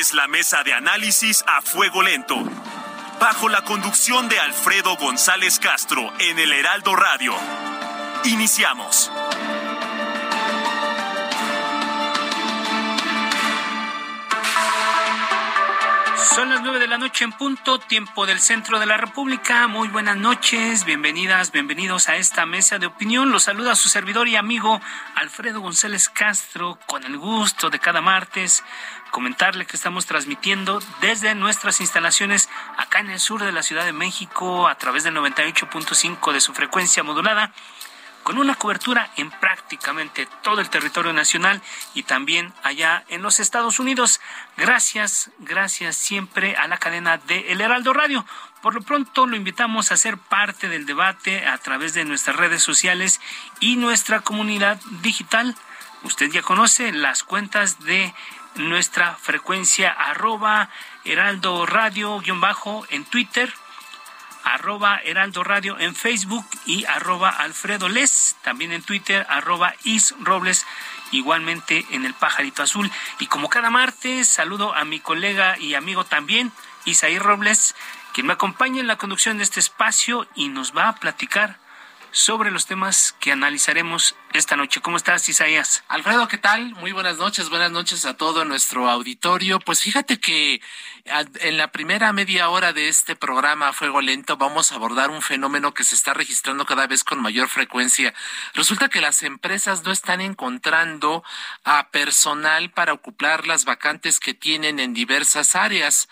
es la mesa de análisis a fuego lento. Bajo la conducción de Alfredo González Castro en el Heraldo Radio. Iniciamos. Son las nueve de la noche en punto, tiempo del centro de la República. Muy buenas noches, bienvenidas, bienvenidos a esta mesa de opinión. Los saluda su servidor y amigo Alfredo González Castro, con el gusto de cada martes comentarle que estamos transmitiendo desde nuestras instalaciones acá en el sur de la Ciudad de México a través del 98.5 de su frecuencia modulada con una cobertura en prácticamente todo el territorio nacional y también allá en los Estados Unidos. Gracias, gracias siempre a la cadena de El Heraldo Radio. Por lo pronto lo invitamos a ser parte del debate a través de nuestras redes sociales y nuestra comunidad digital. Usted ya conoce las cuentas de nuestra frecuencia arroba heraldo radio guion bajo en Twitter arroba Heraldo Radio en Facebook y arroba Alfredo Les, también en Twitter, arroba Is Robles, igualmente en el Pajarito Azul. Y como cada martes, saludo a mi colega y amigo también, Isaí Robles, quien me acompaña en la conducción de este espacio y nos va a platicar sobre los temas que analizaremos esta noche. ¿Cómo estás, Isaías? Alfredo, ¿qué tal? Muy buenas noches, buenas noches a todo nuestro auditorio. Pues fíjate que en la primera media hora de este programa Fuego Lento vamos a abordar un fenómeno que se está registrando cada vez con mayor frecuencia. Resulta que las empresas no están encontrando a personal para ocupar las vacantes que tienen en diversas áreas.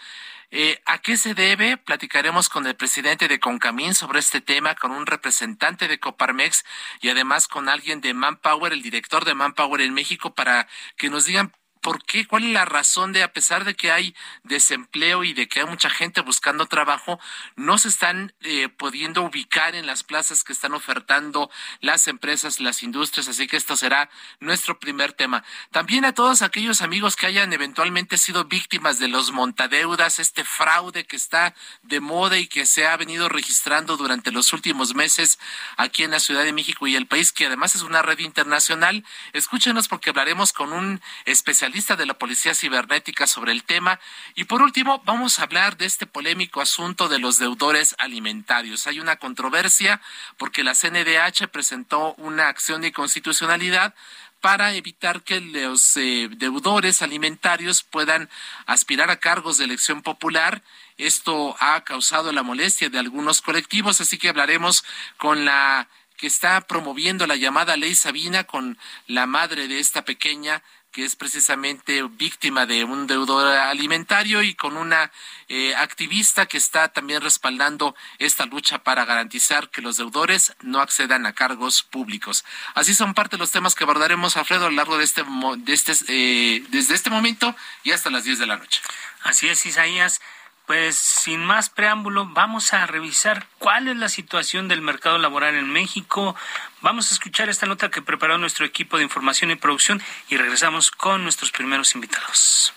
Eh, ¿A qué se debe? Platicaremos con el presidente de Concamín sobre este tema, con un representante de Coparmex y además con alguien de Manpower, el director de Manpower en México, para que nos digan ¿Por qué? ¿Cuál es la razón de, a pesar de que hay desempleo y de que hay mucha gente buscando trabajo, no se están eh, pudiendo ubicar en las plazas que están ofertando las empresas, las industrias? Así que esto será nuestro primer tema. También a todos aquellos amigos que hayan eventualmente sido víctimas de los montadeudas, este fraude que está de moda y que se ha venido registrando durante los últimos meses aquí en la Ciudad de México y el país, que además es una red internacional. Escúchenos porque hablaremos con un especialista lista de la Policía Cibernética sobre el tema. Y por último, vamos a hablar de este polémico asunto de los deudores alimentarios. Hay una controversia porque la CNDH presentó una acción de constitucionalidad para evitar que los eh, deudores alimentarios puedan aspirar a cargos de elección popular. Esto ha causado la molestia de algunos colectivos, así que hablaremos con la que está promoviendo la llamada ley Sabina con la madre de esta pequeña que es precisamente víctima de un deudor alimentario y con una eh, activista que está también respaldando esta lucha para garantizar que los deudores no accedan a cargos públicos. Así son parte de los temas que abordaremos, Alfredo, a lo largo de este, de este eh, desde este momento y hasta las 10 de la noche. Así es, Isaías. Pues sin más preámbulo, vamos a revisar cuál es la situación del mercado laboral en México. Vamos a escuchar esta nota que preparó nuestro equipo de información y producción y regresamos con nuestros primeros invitados.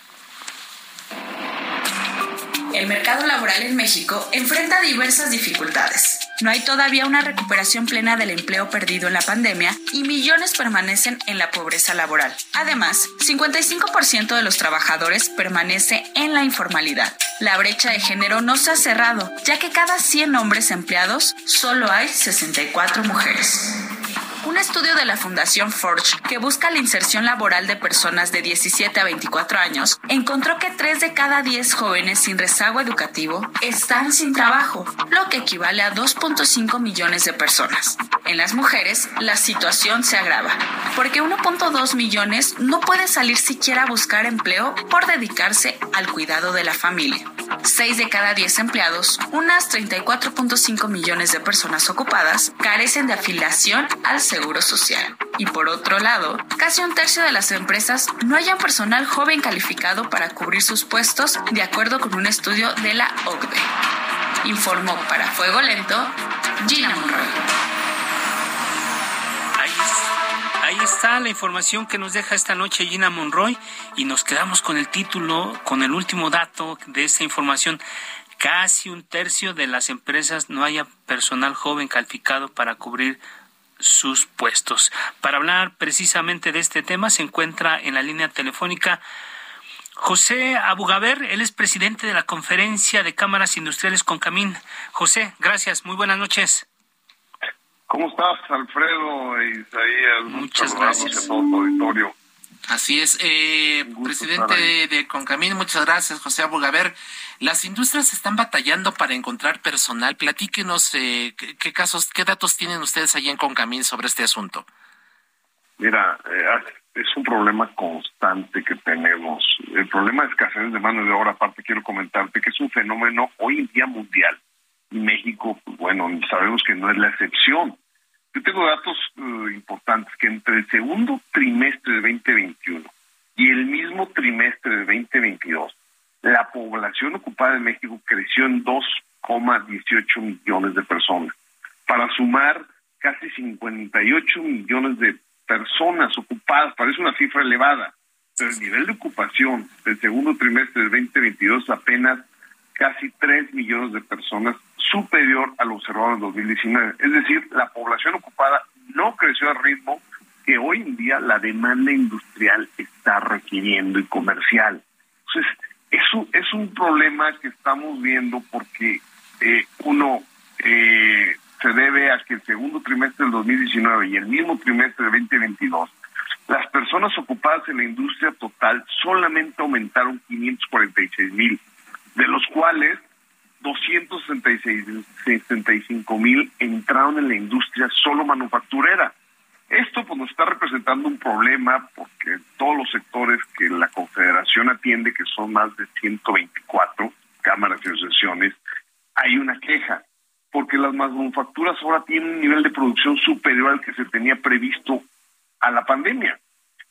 El mercado laboral en México enfrenta diversas dificultades. No hay todavía una recuperación plena del empleo perdido en la pandemia y millones permanecen en la pobreza laboral. Además, 55% de los trabajadores permanece en la informalidad. La brecha de género no se ha cerrado, ya que cada 100 hombres empleados solo hay 64 mujeres. Un estudio de la Fundación Forge, que busca la inserción laboral de personas de 17 a 24 años, encontró que 3 de cada 10 jóvenes sin rezago educativo están sin trabajo, lo que equivale a 2.5 millones de personas. En las mujeres, la situación se agrava, porque 1.2 millones no puede salir siquiera a buscar empleo por dedicarse al cuidado de la familia. 6 de cada 10 empleados, unas 34.5 millones de personas ocupadas, carecen de afiliación al Seguro Social. Y por otro lado, casi un tercio de las empresas no hayan personal joven calificado para cubrir sus puestos, de acuerdo con un estudio de la OCDE. Informó para Fuego Lento Gina Monroy. Está la información que nos deja esta noche Gina Monroy y nos quedamos con el título, con el último dato de esta información. Casi un tercio de las empresas no haya personal joven calificado para cubrir sus puestos. Para hablar precisamente de este tema se encuentra en la línea telefónica José Abugaber, él es presidente de la Conferencia de Cámaras Industriales con Camín. José, gracias, muy buenas noches. ¿Cómo estás, Alfredo e Isaías? Muchas gracias. A todo tu auditorio. Así es, eh, presidente de, de, Concamín, muchas gracias, José Abugaber. Las industrias están batallando para encontrar personal. Platíquenos eh, qué, casos, qué datos tienen ustedes allí en Concamín sobre este asunto. Mira, eh, es un problema constante que tenemos. El problema de escasez de mano de obra, aparte quiero comentarte que es un fenómeno hoy en día mundial. México, pues bueno, sabemos que no es la excepción. Yo tengo datos uh, importantes que entre el segundo trimestre de 2021 y el mismo trimestre de 2022, la población ocupada en México creció en 2,18 millones de personas, para sumar casi 58 millones de personas ocupadas. Parece una cifra elevada, pero el nivel de ocupación del segundo trimestre del 2022 apenas casi 3 millones de personas superior al observado en 2019. Es decir, la población ocupada no creció al ritmo que hoy en día la demanda industrial está requiriendo y comercial. Entonces, eso es un problema que estamos viendo porque eh, uno eh, se debe a que el segundo trimestre del 2019 y el mismo trimestre del 2022 las personas ocupadas en la industria total solamente aumentaron 546 mil, de los cuales 265 mil entraron en la industria solo manufacturera. Esto pues nos está representando un problema porque todos los sectores que la Confederación atiende, que son más de 124 cámaras y asociaciones, hay una queja, porque las manufacturas ahora tienen un nivel de producción superior al que se tenía previsto a la pandemia.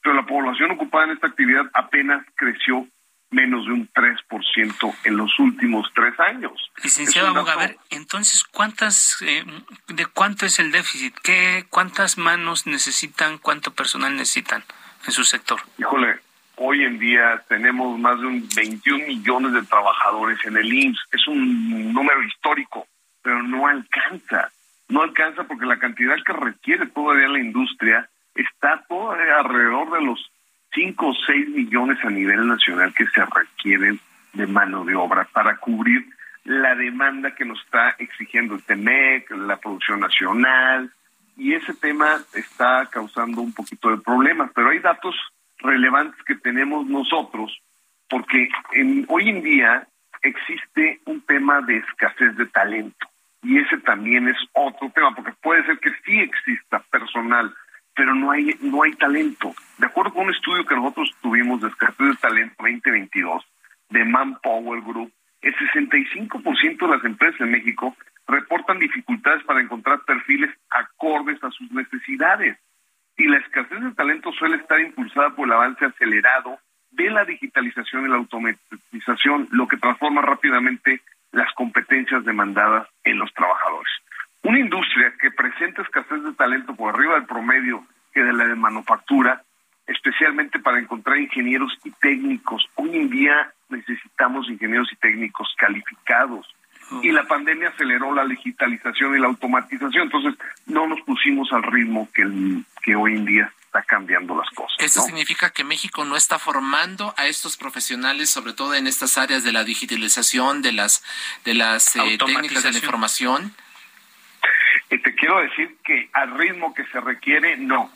Pero la población ocupada en esta actividad apenas creció menos de un 3% en los últimos tres años. Licenciado Bogaver, entonces, ¿cuántas, eh, ¿de cuánto es el déficit? ¿Qué, ¿Cuántas manos necesitan, cuánto personal necesitan en su sector? Híjole, hoy en día tenemos más de un 21 millones de trabajadores en el IMSS. Es un número histórico, pero no alcanza. No alcanza porque la cantidad que requiere todavía la industria está todavía alrededor de los 5 o 6 millones a nivel nacional que se requieren de mano de obra para cubrir la demanda que nos está exigiendo el TEMEC, la producción nacional, y ese tema está causando un poquito de problemas, pero hay datos relevantes que tenemos nosotros, porque en, hoy en día existe un tema de escasez de talento, y ese también es otro tema, porque puede ser que sí exista personal pero no hay no hay talento. De acuerdo con un estudio que nosotros tuvimos de escasez de talento 2022 de Manpower Group, el 65% de las empresas en México reportan dificultades para encontrar perfiles acordes a sus necesidades. Y la escasez de talento suele estar impulsada por el avance acelerado de la digitalización y la automatización, lo que transforma rápidamente las competencias demandadas en los trabajadores. Una industria que presenta escasez de talento por arriba del promedio que de la de manufactura, especialmente para encontrar ingenieros y técnicos. Hoy en día necesitamos ingenieros y técnicos calificados. Y la pandemia aceleró la digitalización y la automatización, entonces no nos pusimos al ritmo que, que hoy en día está cambiando las cosas. ¿Eso significa que México no está formando a estos profesionales, sobre todo en estas áreas de la digitalización, de las, de las eh, técnicas de la información? Te quiero decir que al ritmo que se requiere, no,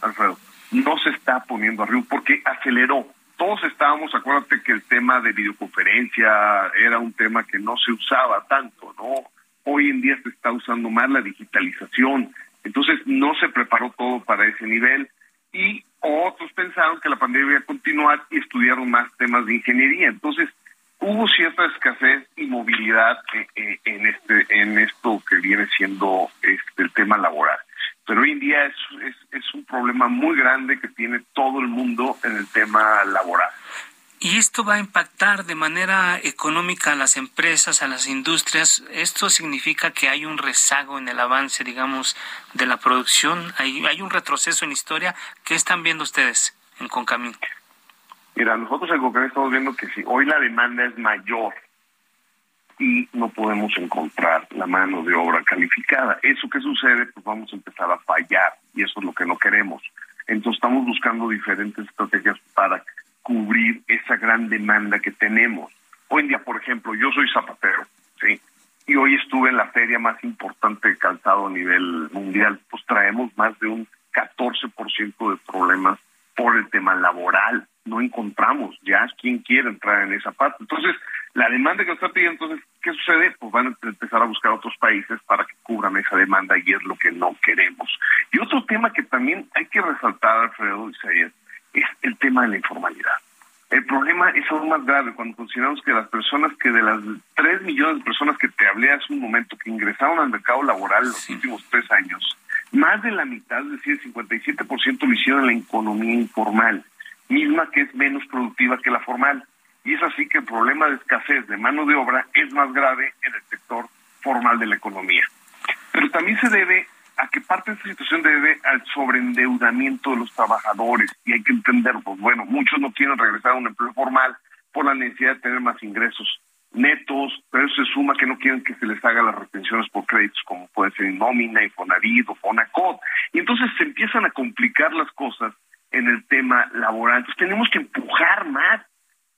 Alfredo, no se está poniendo arriba porque aceleró. Todos estábamos, acuérdate que el tema de videoconferencia era un tema que no se usaba tanto, ¿no? Hoy en día se está usando más la digitalización, entonces no se preparó todo para ese nivel y otros pensaron que la pandemia iba a continuar y estudiaron más temas de ingeniería. Entonces, hubo cierta escasez y movilidad eh, eh, en este en esto que viene siendo este, el tema laboral. Pero hoy en día es, es, es un problema muy grande que tiene todo el mundo en el tema laboral. ¿Y esto va a impactar de manera económica a las empresas, a las industrias? ¿Esto significa que hay un rezago en el avance, digamos, de la producción? ¿Hay, hay un retroceso en historia? ¿Qué están viendo ustedes en Concamín? Mira, nosotros en Concamín estamos viendo que si hoy la demanda es mayor y no podemos encontrar la mano de obra calificada, ¿eso qué sucede? Pues vamos a empezar a fallar y eso es lo que no queremos. Entonces estamos buscando diferentes estrategias para cubrir esa gran demanda que tenemos. Hoy en día, por ejemplo, yo soy zapatero, ¿sí? Y hoy estuve en la feria más importante de calzado a nivel mundial. Pues traemos más de un 14% de problemas por el tema laboral. No encontramos ya quien quiere entrar en esa parte. Entonces, la demanda que nos está pidiendo, entonces, ¿qué sucede? Pues van a empezar a buscar otros países para que cubran esa demanda y es lo que no queremos. Y otro tema que también hay que resaltar, Alfredo Isaías, es el tema de la informalidad. El problema es aún más grave cuando consideramos que las personas que de las 3 millones de personas que te hablé hace un momento que ingresaron al mercado laboral en los últimos tres años, más de la mitad, es decir, el 57% lo hicieron en la economía informal, misma que es menos productiva que la formal. Y es así que el problema de escasez de mano de obra es más grave en el sector formal de la economía. Pero también se debe a que parte de esta situación debe al sobreendeudamiento de los trabajadores y hay que entender, pues bueno, muchos no quieren regresar a un empleo formal por la necesidad de tener más ingresos netos, pero eso se suma que no quieren que se les haga las retenciones por créditos como puede ser nómina, Infonavit o Fonacot. Y entonces se empiezan a complicar las cosas en el tema laboral. Entonces tenemos que empujar más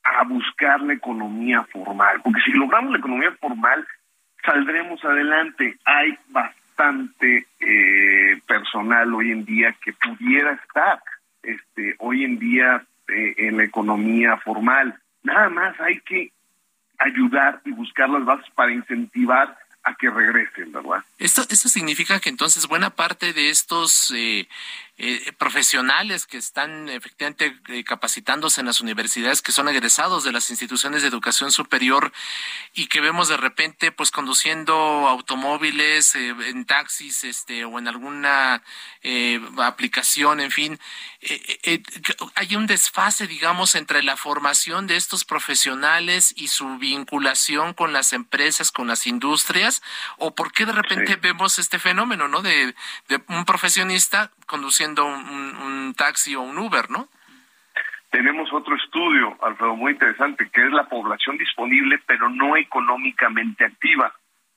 a buscar la economía formal, porque si logramos la economía formal, saldremos adelante. Hay bastante eh, personal hoy en día que pudiera estar este, hoy en día eh, en la economía formal. Nada más hay que ayudar y buscar las bases para incentivar a que regresen, ¿verdad? Esto, esto significa que entonces buena parte de estos eh, eh, profesionales que están efectivamente eh, capacitándose en las universidades, que son egresados de las instituciones de educación superior y que vemos de repente pues conduciendo automóviles eh, en taxis este o en alguna aplicación, en fin, hay un desfase, digamos, entre la formación de estos profesionales y su vinculación con las empresas, con las industrias, o por qué de repente vemos este fenómeno, ¿no? De, de un profesionista conduciendo un, taxi o un Uber, ¿no? Tenemos otro estudio, Alfredo, muy interesante, que es la población disponible, pero no económicamente activa.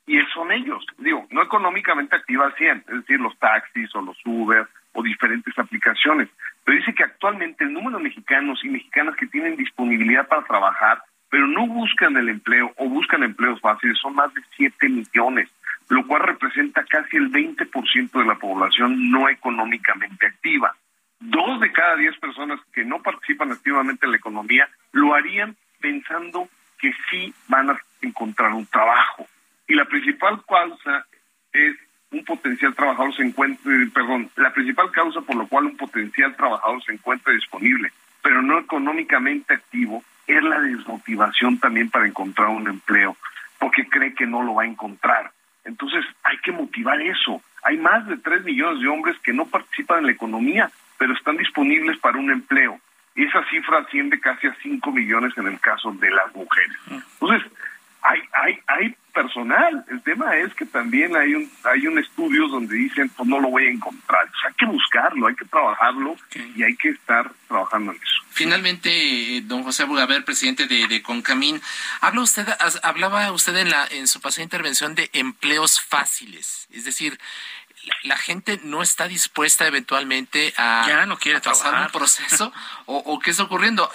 Y son ellos, digo, no económicamente activa al 100, es decir, los taxis o los Uber o diferentes aplicaciones. Pero dice que actualmente el número de mexicanos y mexicanas que tienen disponibilidad para trabajar, pero no buscan el empleo o buscan empleos fáciles, son más de 7 millones lo cual representa casi el 20% de la población no económicamente activa. Dos de cada diez personas que no participan activamente en la economía lo harían pensando que sí van a encontrar un trabajo. Y la principal causa es un potencial trabajador se encuentre, perdón, la principal causa por la cual un potencial trabajador se encuentra disponible, pero no económicamente activo, es la desmotivación también para encontrar un empleo, porque cree que no lo va a encontrar. Entonces hay que motivar eso. Hay más de 3 millones de hombres que no participan en la economía, pero están disponibles para un empleo. Y esa cifra asciende casi a 5 millones en el caso de las mujeres. Entonces, hay, hay, hay personal. El tema es que también hay un, hay un estudio donde dicen, pues no lo voy a encontrar. hay que buscarlo, hay que trabajarlo y hay que estar trabajando en eso. Finalmente, don José Bugaber, presidente de, de, Concamín, habla usted, hablaba usted en, la, en su pasada intervención de empleos fáciles, es decir, la, gente no está dispuesta eventualmente a, ya no quiere pasar un proceso o, qué está ocurriendo.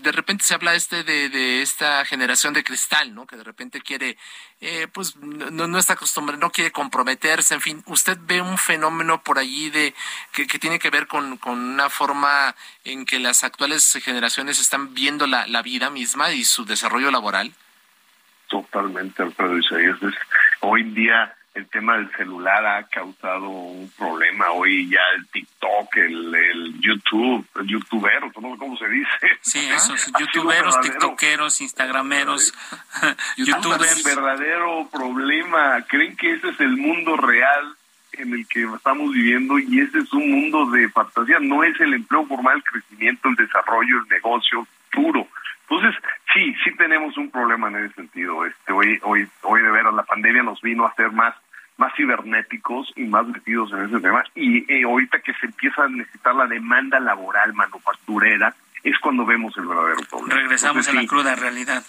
De repente se habla este de, esta generación de cristal no que de repente quiere eh, pues no, no está acostumbrado no quiere comprometerse en fin. Usted ve un fenómeno por allí de que, tiene que ver con, una forma en que las actuales generaciones están viendo la, la vida misma y su desarrollo laboral totalmente Alfredo Isaías. Hoy en día el tema del celular ha causado un problema. Hoy ya el TikTok, el, el YouTube, el youtubero, no sé cómo se dice. Sí, esos youtuberos, tiktokeros, instagrameros, youtubers. Un verdadero problema. ¿Creen que ese es el mundo real en el que estamos viviendo y ese es un mundo de fantasía? No es el empleo formal, el crecimiento, el desarrollo, el negocio puro. Entonces, sí, sí tenemos un problema en ese sentido. Este, hoy, hoy, hoy de veras la pandemia nos vino a hacer más más cibernéticos y más metidos en ese tema. Y ahorita que se empieza a necesitar la demanda laboral manufacturera, es cuando vemos el verdadero problema. Regresamos a la cruda realidad.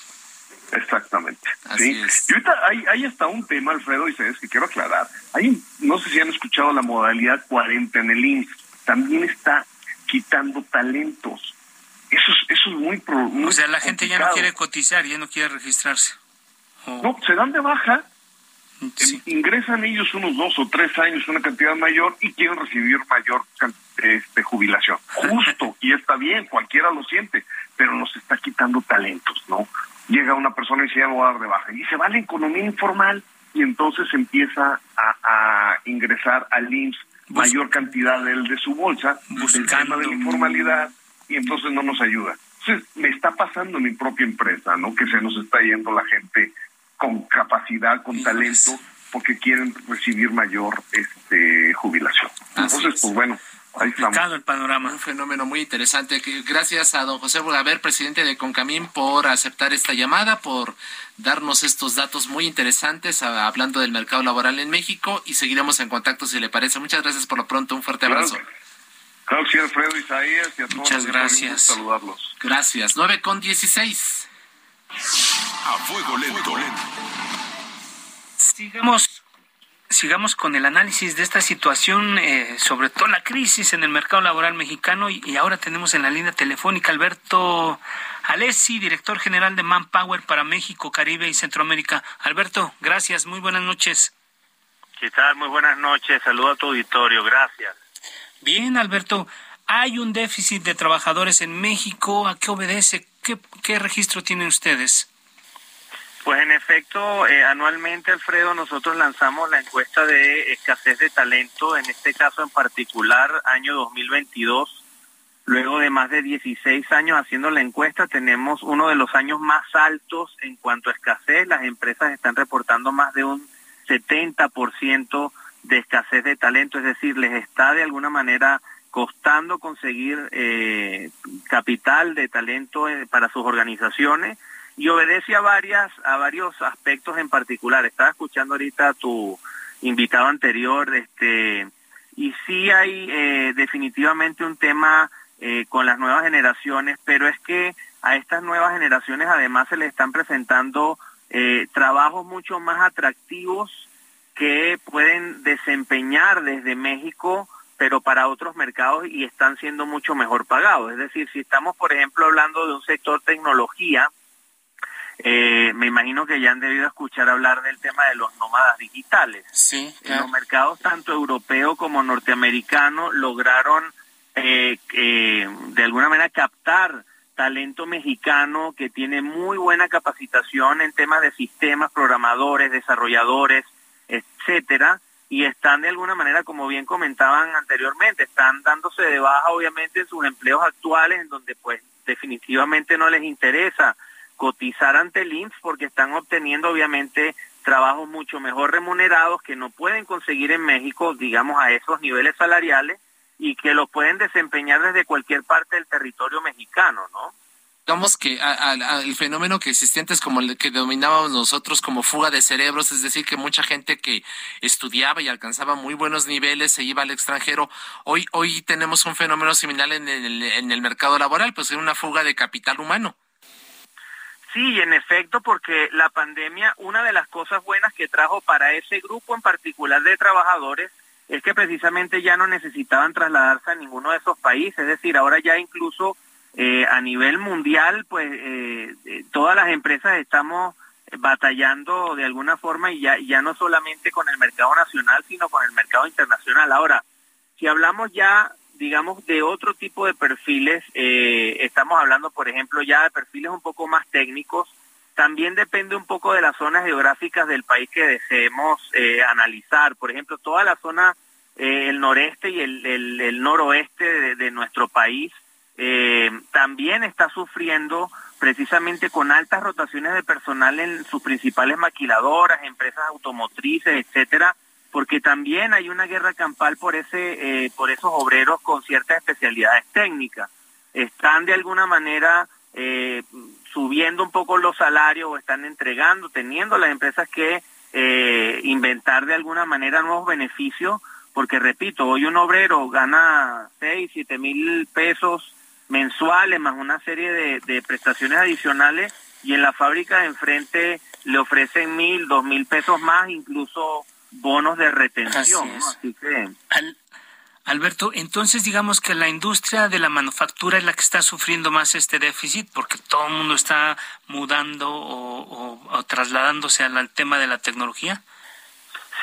Exactamente. ¿sí? Y ahorita hay, hay hasta un tema, Alfredo, y sabes que quiero aclarar. Hay, no sé si han escuchado la modalidad 40 en el IMSS. También está quitando talentos. Eso es, eso es muy, muy O sea, la gente ya no quiere cotizar, ya no quiere registrarse. No, se dan de baja ingresan ellos unos dos o tres años una cantidad mayor y quieren recibir mayor este, jubilación. Justo, y está bien, cualquiera lo siente, pero nos está quitando talentos, ¿no? Llega una persona y se llama a dar de baja y se va a la economía informal y entonces empieza a, ingresar al IMSS mayor cantidad de, de su bolsa, el tema de la informalidad y entonces no nos ayuda. Entonces, me está pasando en mi propia empresa, ¿no? Que se nos está yendo la gente con capacidad, con talento, porque quieren recibir mayor este jubilación. Entonces, pues bueno, ahí estamos. el panorama. Un fenómeno muy interesante. Gracias a don José Bogaver, presidente de Concamín, por aceptar esta llamada, por darnos estos datos muy interesantes hablando del mercado laboral en México y seguiremos en contacto si le parece. Muchas gracias por lo pronto. Un fuerte abrazo. Claro, Alfredo Isaías y a todos. Muchas gracias. Saludarlos. Gracias. 9 con 16. A fuego lento. Sigamos, sigamos con el análisis de esta situación, eh, sobre todo la crisis en el mercado laboral mexicano. Y, ahora tenemos en la línea telefónica Alberto Alessi, director general de Manpower para México, Caribe y Centroamérica. Alberto, gracias, muy buenas noches. ¿Qué tal? Muy buenas noches. Saludo a tu auditorio. Gracias. Bien, Alberto. Hay un déficit de trabajadores en México. ¿A qué obedece? ¿Qué, registro tienen ustedes? Pues en efecto, eh, anualmente, Alfredo, nosotros lanzamos la encuesta de escasez de talento, en este caso en particular, año 2022. Luego de más de 16 años haciendo la encuesta, tenemos uno de los años más altos en cuanto a escasez. Las empresas están reportando más de un 70% de escasez de talento, es decir, les está de alguna manera costando conseguir eh, capital de talento eh, para sus organizaciones y obedece a varias a varios aspectos en particular. Estaba escuchando ahorita a tu invitado anterior, este y sí hay eh, definitivamente un tema con las nuevas generaciones, pero es que a estas nuevas generaciones además se les están presentando trabajos mucho más atractivos que pueden desempeñar desde México pero para otros mercados y están siendo mucho mejor pagados. Es decir, si estamos, por ejemplo, hablando de un sector tecnología, eh, me imagino que ya han debido escuchar hablar del tema de los nómadas digitales. Sí. En los mercados tanto europeo como norteamericano lograron eh, de alguna manera captar talento mexicano que tiene muy buena capacitación en temas de sistemas, programadores, desarrolladores, etcétera, y están de alguna manera, como bien comentaban anteriormente, están dándose de baja obviamente en sus empleos actuales, en donde pues definitivamente no les interesa cotizar ante el INSS porque están obteniendo obviamente trabajos mucho mejor remunerados que no pueden conseguir en México, digamos, a esos niveles salariales y que los pueden desempeñar desde cualquier parte del territorio mexicano, ¿no? digamos que el fenómeno que existente es como el que dominábamos nosotros como fuga de cerebros, es decir, que mucha gente que estudiaba y alcanzaba muy buenos niveles se iba al extranjero. Hoy, hoy tenemos un fenómeno similar en el, en el mercado laboral, pues es una fuga de capital humano. Sí, en efecto, porque la pandemia, una de las cosas buenas que trajo para ese grupo en particular de trabajadores es que precisamente ya no necesitaban trasladarse a ninguno de esos países, es decir, ahora ya incluso eh, a nivel mundial, pues eh, eh, todas las empresas estamos batallando de alguna forma y ya, ya no solamente con el mercado nacional, sino con el mercado internacional. Ahora, si hablamos ya, digamos, de otro tipo de perfiles, estamos hablando, por ejemplo, ya de perfiles un poco más técnicos, también depende un poco de las zonas geográficas del país que deseemos eh, analizar. Por ejemplo, toda la zona, eh, el noreste y el, noroeste de, nuestro país eh, también está sufriendo precisamente con altas rotaciones de personal en sus principales maquiladoras, empresas automotrices, etcétera, porque también hay una guerra campal por ese, por esos obreros con ciertas especialidades técnicas. Están de alguna manera eh, subiendo un poco los salarios o están entregando, teniendo las empresas que eh, inventar de alguna manera nuevos beneficios, porque repito, hoy un obrero gana 6, 7 mil pesos mensuales más una serie de, prestaciones adicionales y en la fábrica de enfrente le ofrecen mil, dos mil pesos más, incluso bonos de retención. Así, que... Alberto, entonces digamos que la industria de la manufactura es la que está sufriendo más este déficit porque todo el mundo está mudando o, trasladándose al, tema de la tecnología.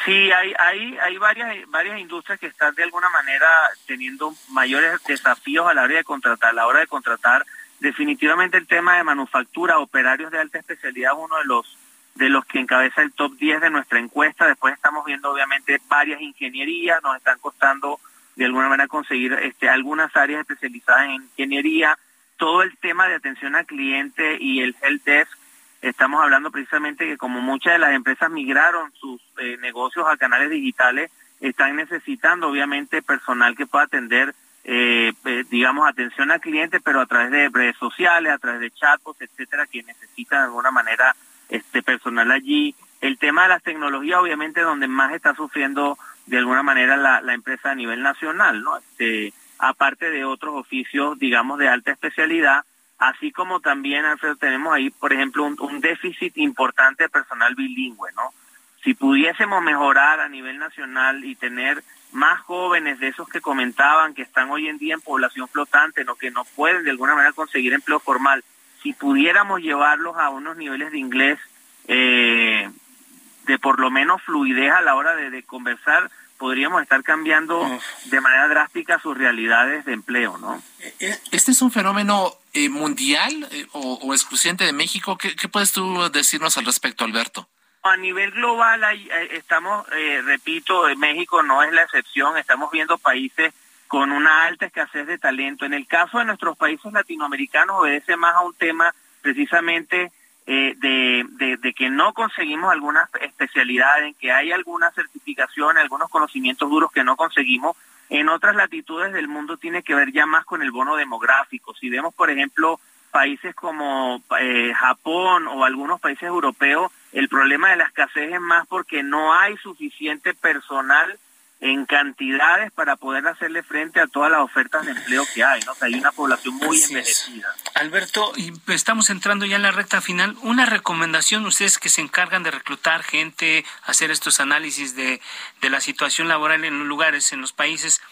Sí, hay, hay, hay varias, varias industrias que están de alguna manera teniendo mayores desafíos a la hora de contratar. A la hora de contratar, definitivamente el tema de manufactura, operarios de alta especialidad es uno de los de los que encabeza el top 10 de nuestra encuesta. Después estamos viendo obviamente varias ingenierías, nos están costando de alguna manera conseguir este, algunas áreas especializadas en ingeniería, todo el tema de atención al cliente y el help desk, estamos hablando precisamente que como muchas de las empresas migraron sus eh, negocios a canales digitales, están necesitando obviamente personal que pueda atender, eh, eh, digamos, atención al cliente, pero a través de redes sociales, a través de chatbots, etcétera, que necesitan de alguna manera este personal allí. El tema de las tecnologías, obviamente, donde más está sufriendo de alguna manera la, la empresa a nivel nacional, ¿no? Este, aparte de otros oficios, digamos, de alta especialidad, así como también, Alfredo, tenemos ahí, por ejemplo, un, déficit importante de personal bilingüe, ¿no? Si pudiésemos mejorar a nivel nacional y tener más jóvenes de esos que comentaban que están hoy en día en población flotante, ¿no? que no pueden de alguna manera conseguir empleo formal, si pudiéramos llevarlos a unos niveles de inglés eh, de por lo menos fluidez a la hora de, conversar, podríamos estar cambiando de manera drástica sus realidades de empleo, ¿no? Eh, eh, ¿Este es un fenómeno eh, mundial o, exclusivamente de México? ¿Qué, puedes tú decirnos al respecto, Alberto? A nivel global estamos, repito, México no es la excepción, estamos viendo países con una alta escasez de talento. En el caso de nuestros países latinoamericanos obedece más a un tema precisamente eh, de, de, que no conseguimos algunas especialidades, en que hay alguna certificación, algunos conocimientos duros que no conseguimos. En otras latitudes del mundo tiene que ver ya más con el bono demográfico. Si vemos, por ejemplo, países como eh, Japón o algunos países europeos, el problema de la escasez es más porque no hay suficiente personal en cantidades para poder hacerle frente a todas las ofertas de empleo que hay, ¿no? hay una población muy envejecida. Alberto, y estamos entrando ya en la recta final. Una recomendación, ustedes que se encargan de reclutar gente, hacer estos análisis de, de la situación laboral en los lugares, en los países,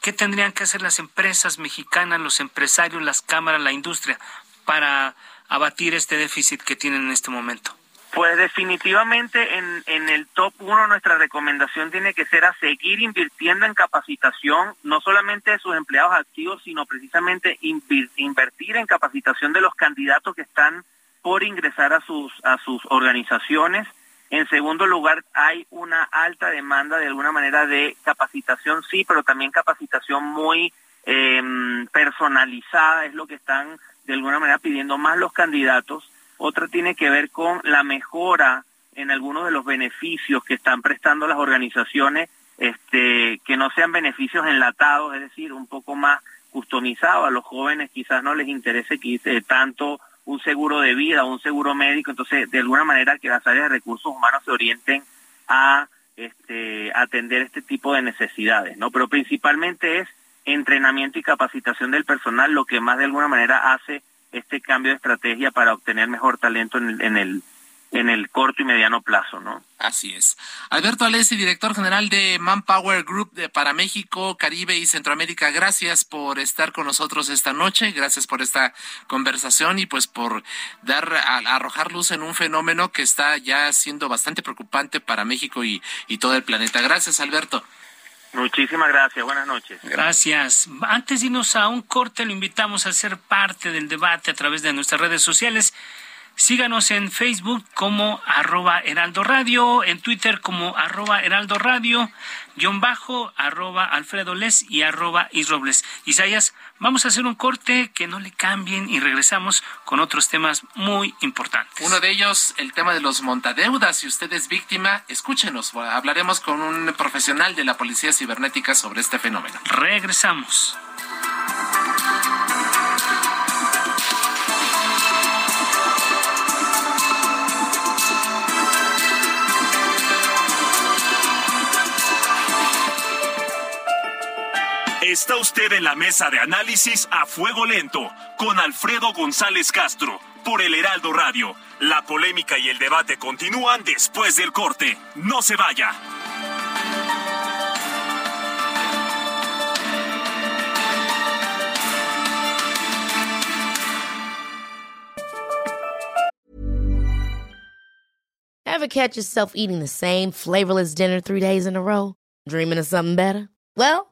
¿qué tendrían que hacer las empresas mexicanas, los empresarios, las cámaras, la industria para abatir este déficit que tienen en este momento? Pues definitivamente en, en el top uno nuestra recomendación tiene que ser a seguir invirtiendo en capacitación, no solamente de sus empleados activos, sino precisamente invertir en capacitación de los candidatos que están por ingresar a sus, a sus organizaciones. En segundo lugar, hay una alta demanda de alguna manera de capacitación, sí, pero también capacitación muy em, personalizada, es lo que están de alguna manera pidiendo más los candidatos otra tiene que ver con la mejora en algunos de los beneficios que están prestando las organizaciones, este, que no sean beneficios enlatados, es decir, un poco más customizados. A los jóvenes quizás no les interese eh, tanto un seguro de vida un seguro médico, entonces de alguna manera que las áreas de recursos humanos se orienten a este, atender este tipo de necesidades, ¿no? Pero principalmente es entrenamiento y capacitación del personal lo que más de alguna manera hace este cambio de estrategia para obtener mejor talento en el, en el, en el corto y mediano plazo, ¿no? Así es. Alberto Alessi, director general de Manpower Group de, para México, Caribe y Centroamérica, gracias por estar con nosotros esta noche, gracias por esta conversación y pues por dar a, arrojar luz en un fenómeno que está ya siendo bastante preocupante para México y, y todo el planeta. Gracias, Alberto. Muchísimas gracias, buenas noches. Gracias. Antes de irnos a un corte, lo invitamos a ser parte del debate a través de nuestras redes sociales. Síganos en Facebook como arroba heraldo radio, en Twitter como arroba heraldo radio, guion bajo, arroba alfredo les y arroba isrobles. Isaías, vamos a hacer un corte que no le cambien y regresamos con otros temas muy importantes. Uno de ellos, el tema de los montadeudas. Si usted es víctima, escúchenos. Hablaremos con un profesional de la Policía Cibernética sobre este fenómeno. Regresamos. Está usted en la mesa de análisis a fuego lento con Alfredo González Castro por el Heraldo Radio. La polémica y el debate continúan después del corte. No se vaya. Ever catch yourself eating the same flavorless dinner three days in a row? Dreaming of something better? Well,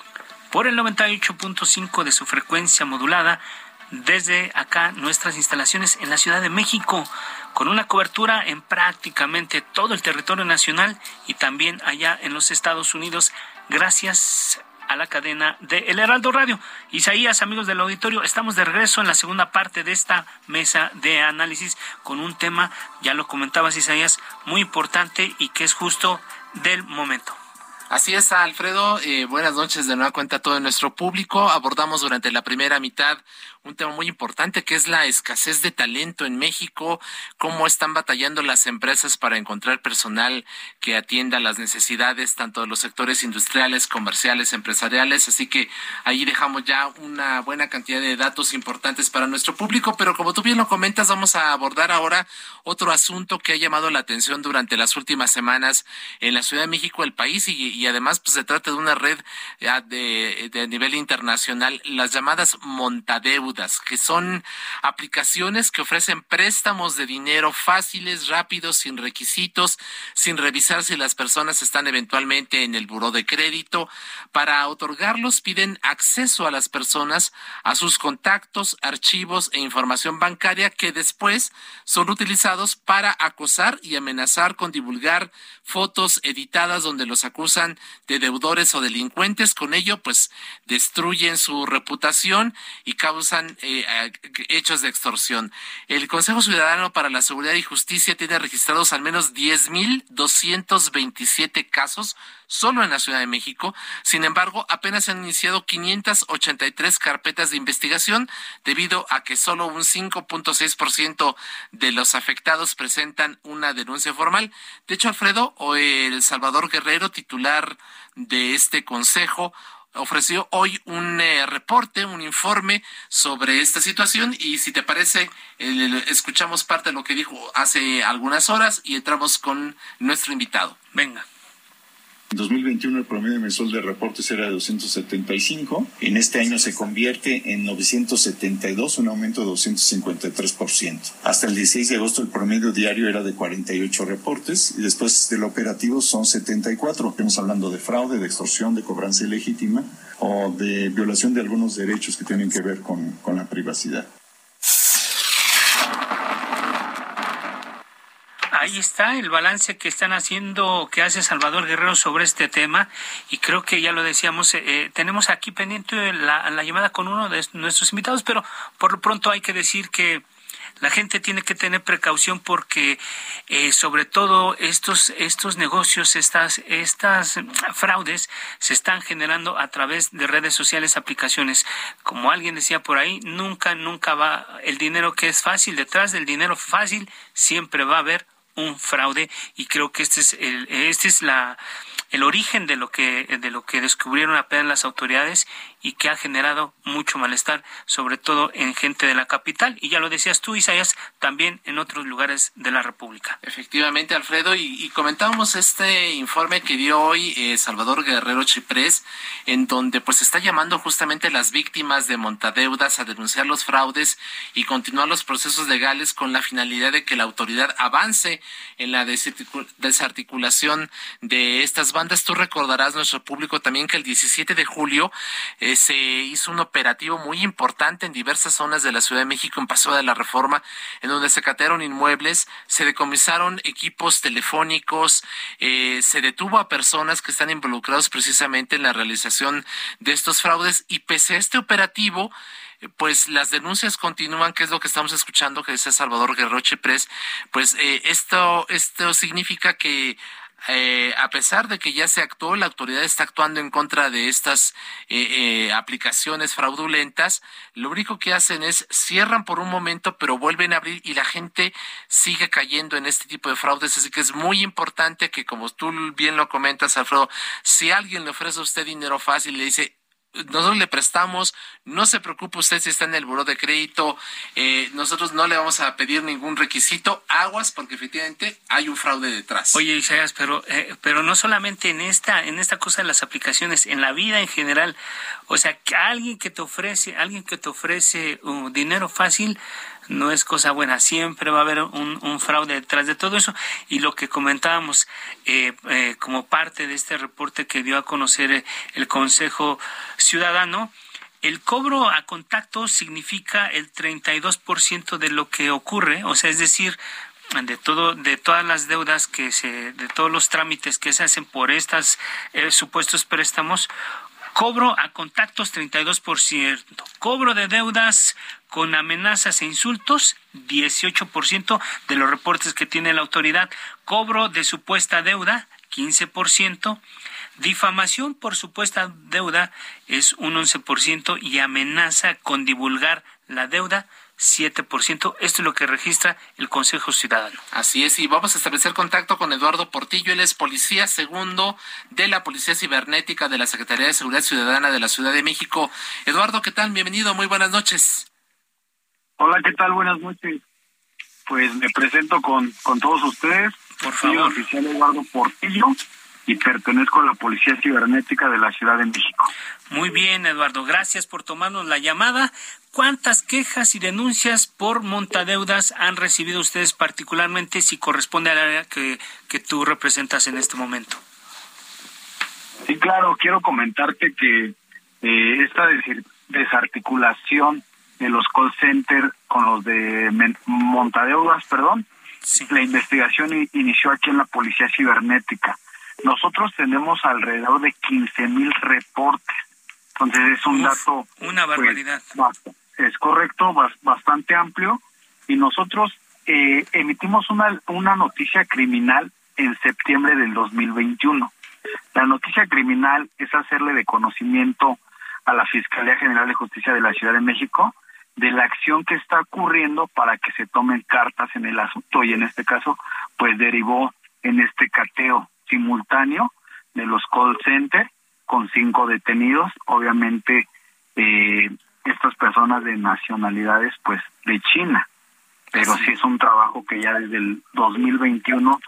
por el 98.5 de su frecuencia modulada desde acá nuestras instalaciones en la Ciudad de México, con una cobertura en prácticamente todo el territorio nacional y también allá en los Estados Unidos, gracias a la cadena de El Heraldo Radio. Isaías, amigos del auditorio, estamos de regreso en la segunda parte de esta mesa de análisis con un tema, ya lo comentabas Isaías, muy importante y que es justo del momento. Así es, Alfredo. Eh, buenas noches de nueva cuenta a todo nuestro público. Abordamos durante la primera mitad un tema muy importante que es la escasez de talento en México, cómo están batallando las empresas para encontrar personal que atienda las necesidades tanto de los sectores industriales, comerciales, empresariales. Así que ahí dejamos ya una buena cantidad de datos importantes para nuestro público, pero como tú bien lo comentas, vamos a abordar ahora otro asunto que ha llamado la atención durante las últimas semanas en la Ciudad de México, el país, y, además pues se trata de una red de, de nivel internacional, las llamadas Que son aplicaciones que ofrecen préstamos de dinero fáciles, rápidos, sin requisitos, sin revisar si las personas están eventualmente en el buró de crédito. Para otorgarlos piden acceso a las personas a sus contactos, archivos e información bancaria que después son utilizados para acosar y amenazar con divulgar fotos editadas donde los acusan de deudores o delincuentes. Con ello, pues destruyen su reputación y causan eh, hechos de extorsión. El Consejo Ciudadano para la Seguridad y Justicia tiene registrados al menos 10.227 casos solo en la Ciudad de México. Sin embargo, apenas han iniciado 583 carpetas de investigación debido a que solo un 5.6% de los afectados presentan una denuncia formal. De hecho, Alfredo, o el Salvador Guerrero, titular de este consejo, ofreció hoy un eh, reporte, un informe sobre esta situación y si te parece, escuchamos parte de lo que dijo hace algunas horas y entramos con nuestro invitado. Venga. En 2021 el promedio mensual de reportes era de 275. En este año se convierte en 972, un aumento de 253%. Hasta el 16 de agosto el promedio diario era de 48 reportes y después del operativo son 74. Estamos hablando de fraude, de extorsión, de cobranza ilegítima o de violación de algunos derechos que tienen que ver con, con la privacidad. Ahí está el balance que están haciendo, que hace Salvador Guerrero sobre este tema. Y creo que ya lo decíamos, eh, eh, tenemos aquí pendiente la, la llamada con uno de nuestros invitados, pero por lo pronto hay que decir que la gente tiene que tener precaución porque eh, sobre todo estos estos negocios, estas estas fraudes se están generando a través de redes sociales, aplicaciones. Como alguien decía por ahí, nunca nunca va el dinero que es fácil detrás del dinero fácil siempre va a haber un fraude y creo que este es el este es la el origen de lo que de lo que descubrieron apenas las autoridades y que ha generado mucho malestar, sobre todo en gente de la capital. Y ya lo decías tú, Isaías, también en otros lugares de la República. Efectivamente, Alfredo, y, comentábamos este informe que dio hoy eh, Salvador Guerrero Chiprés, en donde pues está llamando justamente a las víctimas de montadeudas a denunciar los fraudes y continuar los procesos legales con la finalidad de que la autoridad avance en la desarticulación de estas bandas. Tú recordarás, nuestro público, también que el 17 de julio eh, se hizo un operativo muy importante en diversas zonas de la Ciudad de México en Paso de la Reforma, en donde se catearon inmuebles, se decomisaron equipos telefónicos, eh, se detuvo a personas que están involucrados precisamente en la realización de estos fraudes y pese a este operativo, eh, pues las denuncias continúan, que es lo que estamos escuchando que dice Salvador Guerroche Press, pues esto, esto significa que eh, a pesar de que ya se actuó, la autoridad está actuando en contra de estas eh, eh, aplicaciones fraudulentas, lo único que hacen es cierran por un momento, pero vuelven a abrir y la gente sigue cayendo en este tipo de fraudes. Así que es muy importante que, como tú bien lo comentas, Alfredo, si alguien le ofrece a usted dinero fácil le dice, nosotros le prestamos, no se preocupe usted si está en el buró de crédito, eh, nosotros no le vamos a pedir ningún requisito, aguas, porque efectivamente hay un fraude detrás. Oye, Isaías, pero, eh, pero no solamente en esta, en esta cosa de las aplicaciones, en la vida en general, o sea, que alguien que te ofrece, alguien que te ofrece uh, dinero fácil, no es cosa buena. Siempre va a haber un, fraude detrás de todo eso. Y lo que comentábamos eh, eh, como parte de este reporte que dio a conocer eh, el Consejo Ciudadano, el cobro a contacto significa el 32% de lo que ocurre, o sea, es decir, de todo de todas las deudas que se de todos los trámites que se hacen por estos supuestos préstamos Cobro a contactos 32%. Cobro de deudas con amenazas e insultos 18% de los reportes que tiene la autoridad. Cobro de supuesta deuda 15%. Difamación por supuesta deuda es un 11% y amenaza con divulgar la deuda 7%. Esto es lo que registra el Consejo Ciudadano. Así es, y vamos a establecer contacto con Eduardo Portillo. Él es policía segundo de la Policía Cibernética de la Secretaría de Seguridad Ciudadana de la Ciudad de México. Eduardo, ¿qué tal? Bienvenido, muy buenas noches. Hola, ¿qué tal? Buenas noches. Pues me presento con, con todos ustedes. Por favor. Soy oficial Eduardo Portillo y pertenezco a la Policía Cibernética de la Ciudad de México. Muy bien, Eduardo. Gracias por tomarnos la llamada. ¿Cuántas quejas y denuncias por montadeudas han recibido ustedes particularmente si corresponde al área que, que tú representas en este momento? Sí, claro, quiero comentarte que eh, esta desarticulación de los call centers con los de montadeudas, perdón, la investigación inició aquí en la Policía Cibernética. Nosotros tenemos alrededor de 15 mil reportes. Entonces es un dato... Una pues, barbaridad es correcto, bastante amplio, y nosotros eh, emitimos una, una noticia criminal en septiembre del 2021. La noticia criminal es hacerle de conocimiento a la Fiscalía General de Justicia de la Ciudad de México de la acción que está ocurriendo para que se tomen cartas en el asunto y en este caso pues derivó en este cateo simultáneo de los call centers con cinco detenidos, obviamente eh, estas personas de nacionalidades pues de China. Pero sí. es un trabajo que ya desde el 2021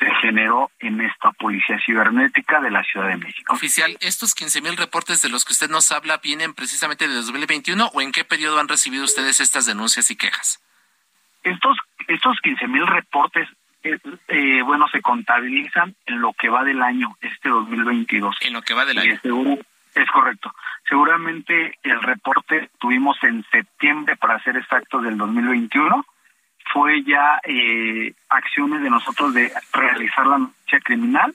se generó en esta policía cibernética de la Ciudad de México. Oficial, ¿estos 15 mil reportes de los que usted nos habla vienen precisamente de 2021 o en qué periodo han recibido ustedes estas denuncias y quejas? Estos, estos 15 mil reportes, eh, eh, bueno, se contabilizan en lo que va del año, este 2022. En lo que va del año. Es correcto. Seguramente el reporte tuvimos en septiembre, para ser exactos, del 2021. Fue ya eh, acciones de nosotros de realizar la noticia criminal.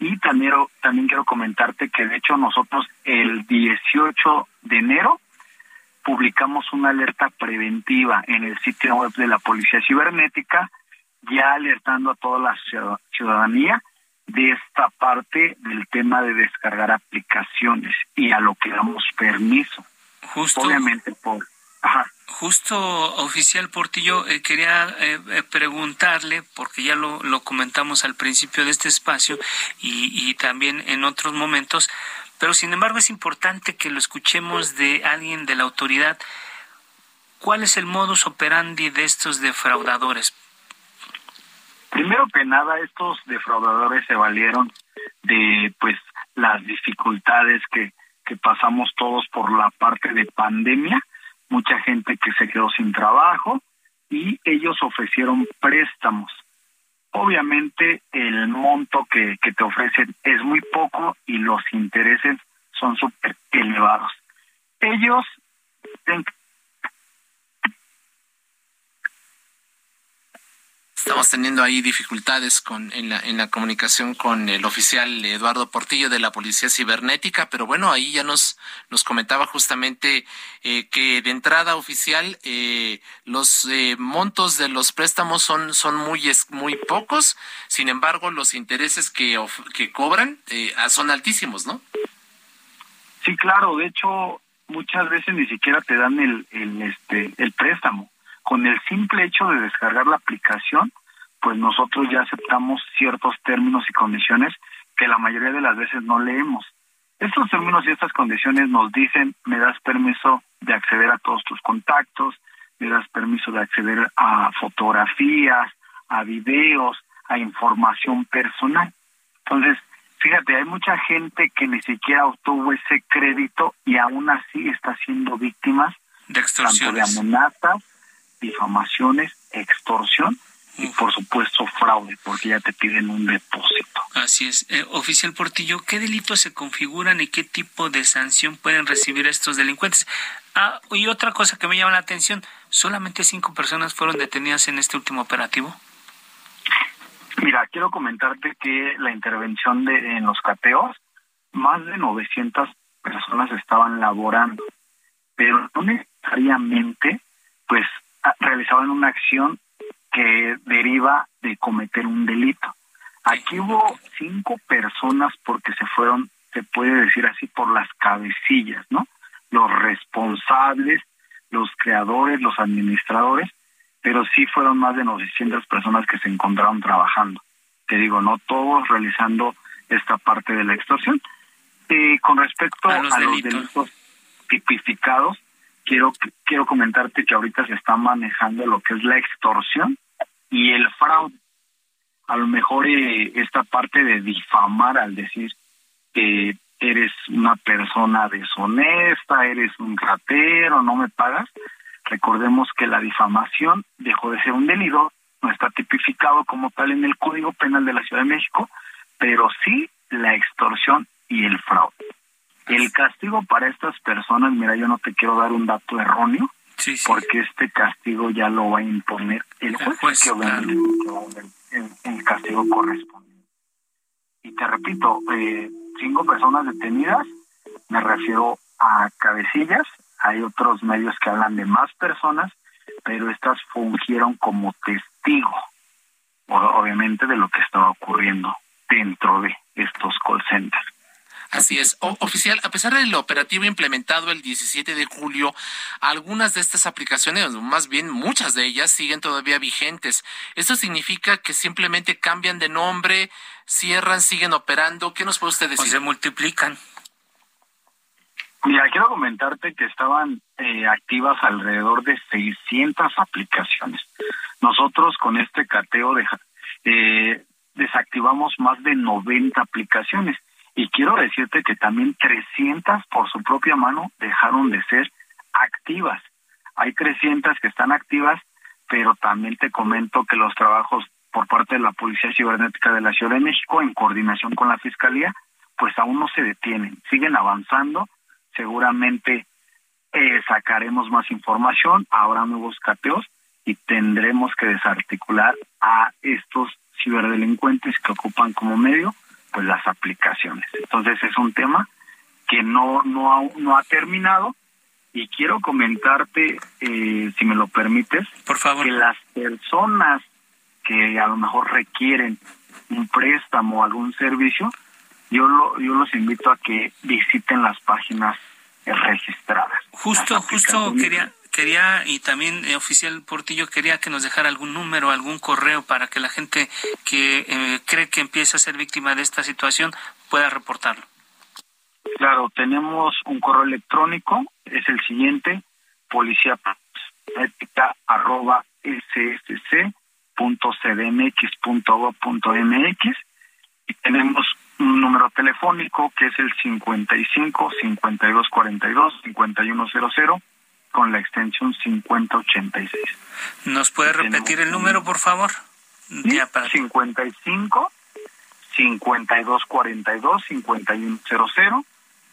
Y también, también quiero comentarte que, de hecho, nosotros el 18 de enero publicamos una alerta preventiva en el sitio web de la Policía Cibernética, ya alertando a toda la ciudadanía de esta parte del tema de descargar aplicaciones y a lo que damos permiso. Justo, Obviamente por... Justo, oficial Portillo, eh, quería eh, eh, preguntarle, porque ya lo, lo, comentamos al principio de este espacio y, y también en otros momentos, pero sin embargo es importante que lo escuchemos de alguien de la autoridad. ¿Cuál es el modus operandi de estos defraudadores? Primero que nada, estos defraudadores se valieron de pues las dificultades que, que pasamos todos por la parte de pandemia, mucha gente que se quedó sin trabajo y ellos ofrecieron préstamos. Obviamente el monto que, que te ofrecen es muy poco y los intereses son súper elevados. Ellos Estamos teniendo ahí dificultades con, en, la, en la comunicación con el oficial Eduardo Portillo de la Policía Cibernética, pero bueno, ahí ya nos, nos comentaba justamente eh, que de entrada oficial eh, los eh, montos de los préstamos son, son muy, muy pocos, sin embargo los intereses que, que cobran eh, son altísimos, ¿no? Sí, claro, de hecho muchas veces ni siquiera te dan el, el, este, el préstamo con el simple hecho de descargar la aplicación, pues nosotros ya aceptamos ciertos términos y condiciones que la mayoría de las veces no leemos. Estos términos y estas condiciones nos dicen, me das permiso de acceder a todos tus contactos, me das permiso de acceder a fotografías, a videos, a información personal. Entonces, fíjate, hay mucha gente que ni siquiera obtuvo ese crédito y aún así está siendo víctimas de extorsiones. tanto de amenazas difamaciones, extorsión y por supuesto fraude, porque ya te piden un depósito. Así es. Eh, oficial Portillo, ¿qué delitos se configuran y qué tipo de sanción pueden recibir estos delincuentes? Ah, y otra cosa que me llama la atención, ¿solamente cinco personas fueron detenidas en este último operativo? Mira, quiero comentarte que la intervención de en los cateos, más de 900 personas estaban laborando, pero no necesariamente, pues realizaban una acción que deriva de cometer un delito. Aquí hubo cinco personas porque se fueron, se puede decir así, por las cabecillas, ¿no? Los responsables, los creadores, los administradores, pero sí fueron más de 900 personas que se encontraron trabajando. Te digo, no todos realizando esta parte de la extorsión. Y con respecto a los, a delitos. los delitos tipificados, quiero quiero comentarte que ahorita se está manejando lo que es la extorsión y el fraude. A lo mejor eh, esta parte de difamar al decir que eres una persona deshonesta, eres un ratero, no me pagas. Recordemos que la difamación dejó de ser un delito, no está tipificado como tal en el Código Penal de la Ciudad de México, pero sí la extorsión y el fraude. El castigo para estas personas, mira, yo no te quiero dar un dato erróneo, sí, sí. porque este castigo ya lo va a imponer el juez, juez, que obviamente ver el, el, castigo correspondiente. Y te repito, eh, cinco personas detenidas, me refiero a cabecillas, hay otros medios que hablan de más personas, pero estas fungieron como testigo, obviamente, de lo que estaba ocurriendo dentro de estos call centers. Así es. O, oficial, a pesar del operativo implementado el 17 de julio, algunas de estas aplicaciones, más bien muchas de ellas, siguen todavía vigentes. ¿Esto significa que simplemente cambian de nombre, cierran, siguen operando? ¿Qué nos puede usted decir? O se multiplican. Mira, quiero comentarte que estaban eh, activas alrededor de 600 aplicaciones. Nosotros con este cateo de, eh, desactivamos más de 90 aplicaciones y quiero decirte que también 300 por su propia mano dejaron de ser activas. Hay 300 que están activas, pero también te comento que los trabajos por parte de la Policía Cibernética de la Ciudad de México en coordinación con la Fiscalía, pues aún no se detienen, siguen avanzando, seguramente eh, sacaremos más información, habrá nuevos cateos y tendremos que desarticular a estos ciberdelincuentes que ocupan como medio pues las aplicaciones. Entonces es un tema que no no ha, no ha terminado, y quiero comentarte, eh, si me lo permites, por favor, que las personas que a lo mejor requieren un préstamo o algún servicio, yo lo, yo los invito a que visiten las páginas registradas. Justo, justo quería quería y también eh, oficial Portillo quería que nos dejara algún número, algún correo para que la gente que eh, cree que empieza a ser víctima de esta situación pueda reportarlo. Claro, tenemos un correo electrónico, es el siguiente, policía arroba mx y tenemos un número telefónico que es el 55 52 42 5100 con la extensión 5086. ¿Nos puede repetir el número, por favor? Sí, para... 55 52 42 5100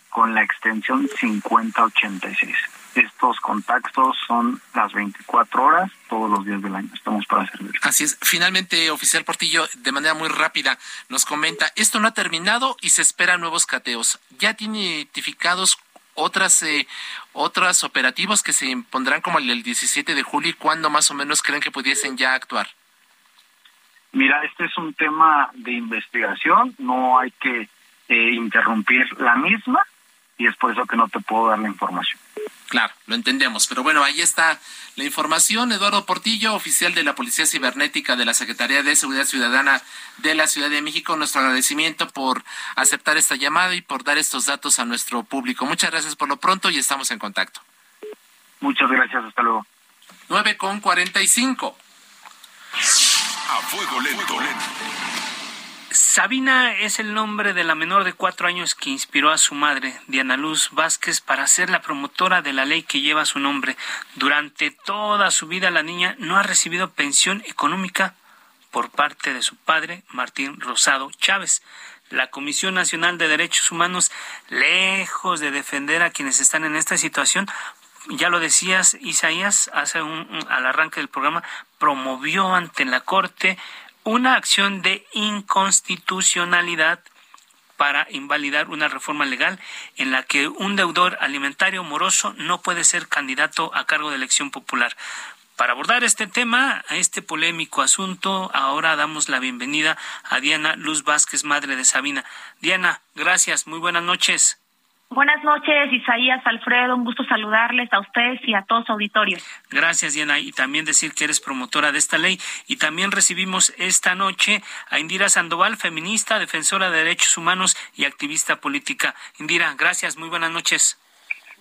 con la extensión 5086. Estos contactos son las 24 horas, todos los días del año. Estamos para servir. Así es. Finalmente, oficial Portillo, de manera muy rápida, nos comenta, esto no ha terminado y se esperan nuevos cateos. ¿Ya tiene identificados otras eh, otros operativos que se impondrán como el 17 de julio y cuándo más o menos creen que pudiesen ya actuar? Mira, este es un tema de investigación, no hay que eh, interrumpir la misma y es por eso que no te puedo dar la información. Claro, lo entendemos, pero bueno, ahí está la información. Eduardo Portillo, oficial de la Policía Cibernética de la Secretaría de Seguridad Ciudadana de la Ciudad de México, nuestro agradecimiento por aceptar esta llamada y por dar estos datos a nuestro público. Muchas gracias por lo pronto y estamos en contacto. Muchas gracias, hasta luego. 9 con 45. A fuego lento. Sabina es el nombre de la menor de cuatro años que inspiró a su madre, Diana Luz Vázquez, para ser la promotora de la ley que lleva su nombre. Durante toda su vida la niña no ha recibido pensión económica por parte de su padre, Martín Rosado Chávez. La Comisión Nacional de Derechos Humanos, lejos de defender a quienes están en esta situación, ya lo decías, Isaías, hace un, al arranque del programa, promovió ante la Corte una acción de inconstitucionalidad para invalidar una reforma legal en la que un deudor alimentario moroso no puede ser candidato a cargo de elección popular. Para abordar este tema, a este polémico asunto, ahora damos la bienvenida a Diana Luz Vázquez, madre de Sabina. Diana, gracias, muy buenas noches. Buenas noches, Isaías, Alfredo, un gusto saludarles a ustedes y a todos auditorios. Gracias, Diana, y también decir que eres promotora de esta ley. Y también recibimos esta noche a Indira Sandoval, feminista, defensora de derechos humanos y activista política. Indira, gracias, muy buenas noches.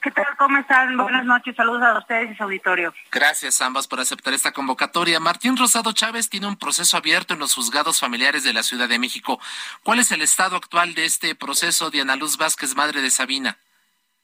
¿Qué tal? ¿Cómo están? Buenas noches. Saludos a ustedes y su auditorio. Gracias ambas por aceptar esta convocatoria. Martín Rosado Chávez tiene un proceso abierto en los juzgados familiares de la Ciudad de México. ¿Cuál es el estado actual de este proceso, Diana Luz Vázquez, madre de Sabina?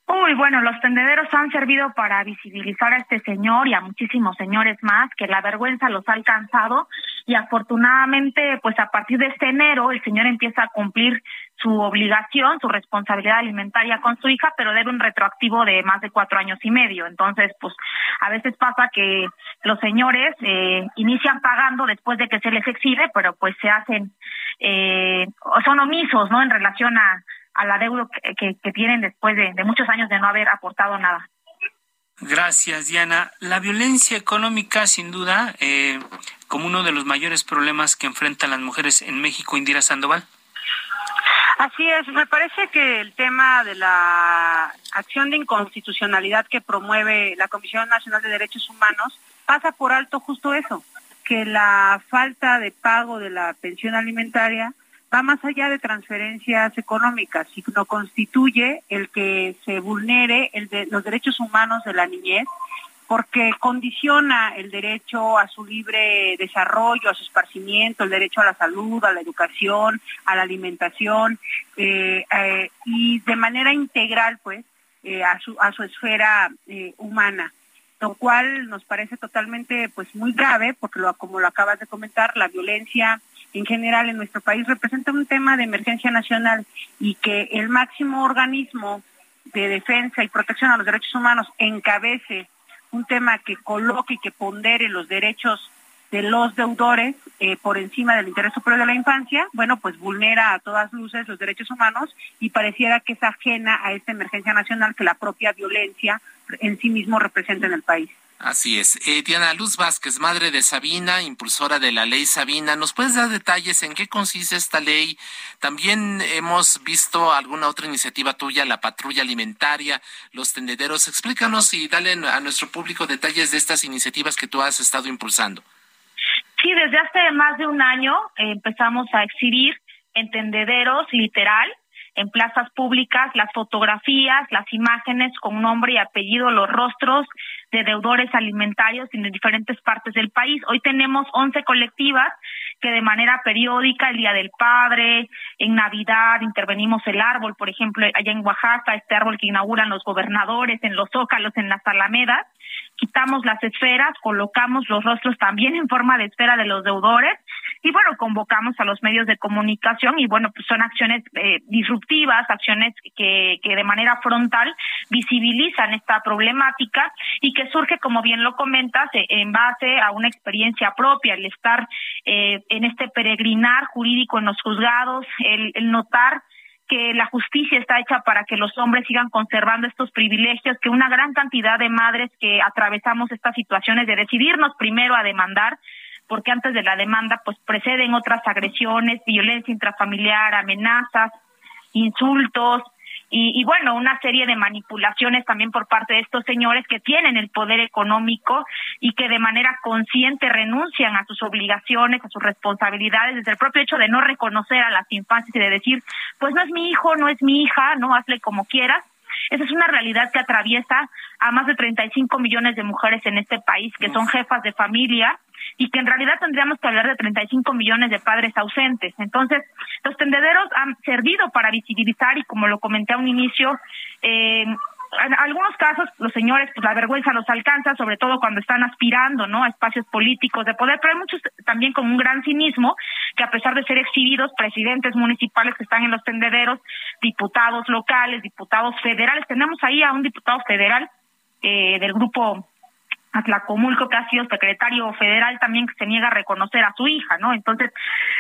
Uy, bueno, los tendederos han servido para visibilizar a este señor y a muchísimos señores más que la vergüenza los ha alcanzado y afortunadamente, pues a partir de este enero el señor empieza a cumplir su obligación, su responsabilidad alimentaria con su hija, pero debe un retroactivo de más de cuatro años y medio. Entonces, pues a veces pasa que los señores eh, inician pagando después de que se les exhibe, pero pues se hacen, eh, son omisos, ¿no? En relación a a la deuda que, tienen después de, muchos años de no haber aportado nada. Gracias, Diana. La violencia económica, sin duda, eh, como uno de los mayores problemas que enfrentan las mujeres en México, Indira Sandoval. Así es, me parece que el tema de la acción de inconstitucionalidad que promueve la Comisión Nacional de Derechos Humanos pasa por alto justo eso, que la falta de pago de la pensión alimentaria va más allá de transferencias económicas, sino constituye el que se vulnere el de, los derechos humanos de la niñez porque condiciona el derecho a su libre desarrollo, a su esparcimiento, el derecho a la salud, a la educación, a la alimentación, eh, eh, y de manera integral, pues, eh, a, su, a su esfera humana lo cual nos parece totalmente pues muy grave porque lo, como lo acabas de comentar la violencia en general en nuestro país representa un tema de emergencia nacional y que el máximo organismo de defensa y protección a los derechos humanos encabece un tema que coloque y que pondere los derechos de los deudores eh, por encima del interés superior de la infancia, bueno, pues vulnera a todas luces los derechos humanos y pareciera que es ajena a esta emergencia nacional que la propia violencia en sí mismo representa en el país. Así es. Eh, Diana Luz Vázquez, madre de Sabina, impulsora de la ley Sabina, ¿nos puedes dar detalles en qué consiste esta ley? También hemos visto alguna otra iniciativa tuya, la patrulla alimentaria, los tendederos. Explícanos y dale a nuestro público detalles de estas iniciativas que tú has estado impulsando. Sí, desde hace más de un año eh, empezamos a exhibir en tendederos, literal, en plazas públicas, las fotografías, las imágenes con nombre y apellido, los rostros de deudores alimentarios en diferentes partes del país. Hoy tenemos 11 colectivas que de manera periódica, el Día del Padre, en Navidad, intervenimos el árbol, por ejemplo, allá en Oaxaca, este árbol que inauguran los gobernadores, en los zócalos, en las alamedas, quitamos las esferas, colocamos los rostros también en forma de esfera de los deudores y bueno, convocamos a los medios de comunicación y bueno, pues son acciones eh, disruptivas, acciones que, que de manera frontal visibilizan esta problemática y que surge, como bien lo comentas, eh, en base a una experiencia propia, el estar eh, en este peregrinar jurídico en los juzgados, el, el notar que la justicia está hecha para que los hombres sigan conservando estos privilegios, que una gran cantidad de madres que atravesamos estas situaciones de decidirnos primero a demandar, porque antes de la demanda pues preceden otras agresiones, violencia intrafamiliar, amenazas, insultos, y, y, bueno, una serie de manipulaciones también por parte de estos señores que tienen el poder económico y que de manera consciente renuncian a sus obligaciones, a sus responsabilidades, desde el propio hecho de no reconocer a las infancias y de decir, pues no es mi hijo, no es mi hija, no hazle como quieras. Esa es una realidad que atraviesa a más de 35 millones de mujeres en este país que son jefas de familia y que en realidad tendríamos que hablar de 35 millones de padres ausentes. Entonces, los tendederos han servido para visibilizar y como lo comenté a un inicio, eh, en algunos casos los señores pues la vergüenza los alcanza sobre todo cuando están aspirando no a espacios políticos de poder pero hay muchos también con un gran cinismo que a pesar de ser exhibidos presidentes municipales que están en los tendederos diputados locales diputados federales tenemos ahí a un diputado federal eh, del grupo Atlacomulco, que ha sido secretario federal también que se niega a reconocer a su hija, ¿no? Entonces,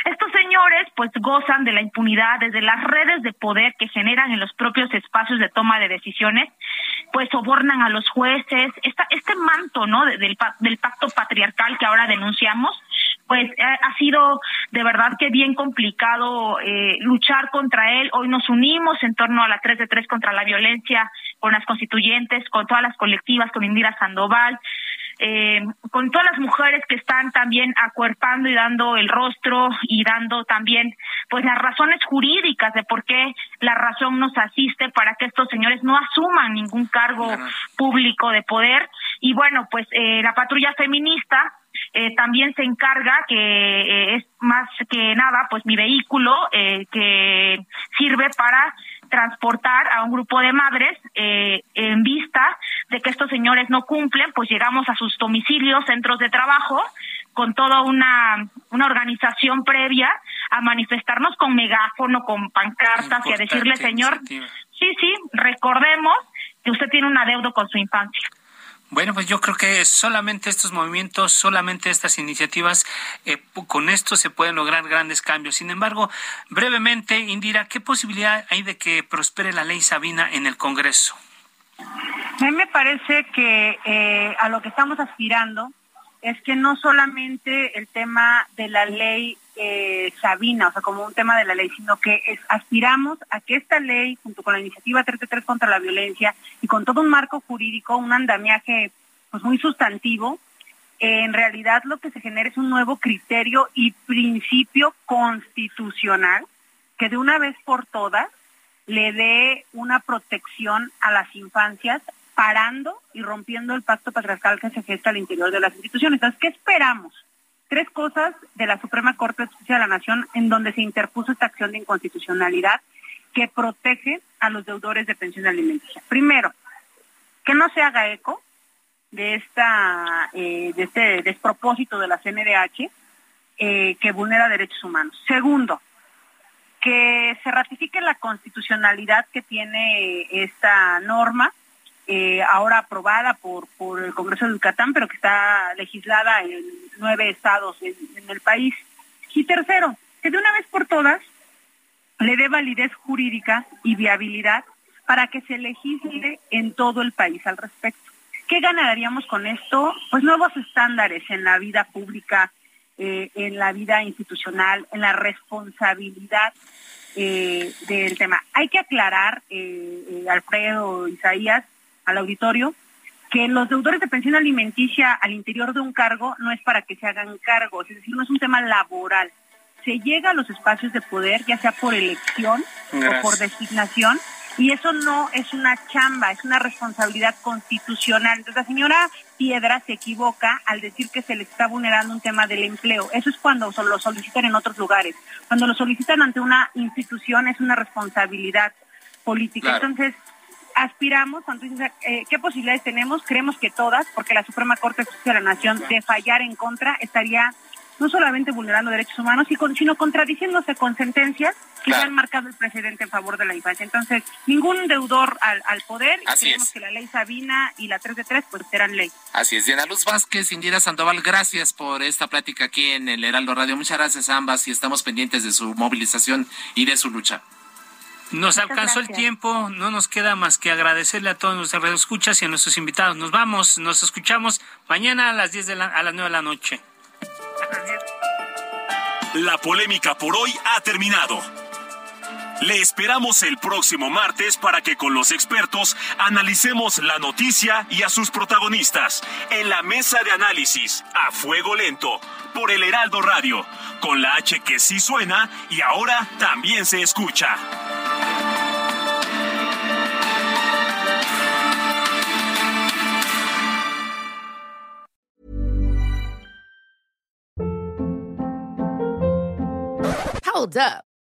estos señores pues gozan de la impunidad desde las redes de poder que generan en los propios espacios de toma de decisiones, pues sobornan a los jueces, esta, este manto, ¿no? Del, del pacto patriarcal que ahora denunciamos, pues eh, ha sido de verdad que bien complicado eh, luchar contra él. Hoy nos unimos en torno a la 3 de 3 contra la violencia con las constituyentes, con todas las colectivas, con Indira Sandoval, eh, con todas las mujeres que están también acuerpando y dando el rostro y dando también pues las razones jurídicas de por qué la razón nos asiste para que estos señores no asuman ningún cargo público de poder. Y bueno pues eh, la patrulla feminista eh, también se encarga que eh, es más que nada pues mi vehículo eh, que sirve para transportar a un grupo de madres eh, en vista de que estos señores no cumplen, pues llegamos a sus domicilios, centros de trabajo, con toda una, una organización previa a manifestarnos con megáfono, con pancartas y a decirle, señor, sí, sí, recordemos que usted tiene un adeudo con su infancia. Bueno, pues yo creo que solamente estos movimientos, solamente estas iniciativas, eh, con esto se pueden lograr grandes cambios. Sin embargo, brevemente, Indira, ¿qué posibilidad hay de que prospere la ley Sabina en el Congreso? A mí me parece que eh, a lo que estamos aspirando es que no solamente el tema de la ley eh, Sabina, o sea, como un tema de la ley, sino que es, aspiramos a que esta ley, junto con la iniciativa 33 contra la violencia y con todo un marco jurídico, un andamiaje pues muy sustantivo, en realidad lo que se genera es un nuevo criterio y principio constitucional que de una vez por todas le dé una protección a las infancias parando y rompiendo el pacto patriarcal que se gesta al interior de las instituciones. Entonces, ¿qué esperamos? Tres cosas de la Suprema Corte de Justicia de la Nación en donde se interpuso esta acción de inconstitucionalidad que protege a los deudores de pensión alimenticia. Primero, que no se haga eco de esta eh, de este despropósito de la CNDH eh, que vulnera derechos humanos. Segundo, que se ratifique la constitucionalidad que tiene esta norma eh, ahora aprobada por, por el Congreso de Yucatán, pero que está legislada en nueve estados en, el país. Y tercero, que de una vez por todas le dé validez jurídica y viabilidad para que se legisle en todo el país al respecto. ¿Qué ganaríamos con esto? Pues nuevos estándares en la vida pública, eh, en la vida institucional, en la responsabilidad eh, del tema. Hay que aclarar, Alfredo, Isaías, al auditorio, que los deudores de pensión alimenticia al interior de un cargo no es para que se hagan cargos, es decir, no es un tema laboral. Se llega a los espacios de poder, ya sea por elección o por designación, y eso no es una chamba, es una responsabilidad constitucional. Entonces la señora Piedra se equivoca al decir que se le está vulnerando un tema del empleo. Eso es cuando lo solicitan en otros lugares. Cuando lo solicitan ante una institución es una responsabilidad política. Entonces, aspiramos, entonces, eh, ¿qué posibilidades tenemos? Creemos que todas, porque la Suprema Corte de la Nación, de fallar en contra, estaría no solamente vulnerando derechos humanos, sino contradiciéndose con sentencias que han marcado el precedente en favor de la infancia. Entonces, ningún deudor al, poder, Así y que la ley Sabina y la 3 de 3 pues serán ley. Así es, Diana Luz Vázquez, Indira Sandoval, gracias por esta plática aquí en el Heraldo Radio. Muchas gracias a ambas y estamos pendientes de su movilización y de su lucha. Nos alcanzó el tiempo, no nos queda más que agradecerle a todos nuestros radioescuchas y a nuestros invitados. Nos vamos, nos escuchamos mañana a las 10 de la, a las 9 de la noche. La polémica por hoy ha terminado. Le esperamos el próximo martes para que con los expertos analicemos la noticia y a sus protagonistas en la mesa de análisis a fuego lento por el Heraldo Radio, con la H que sí suena y ahora también se escucha. Hold up.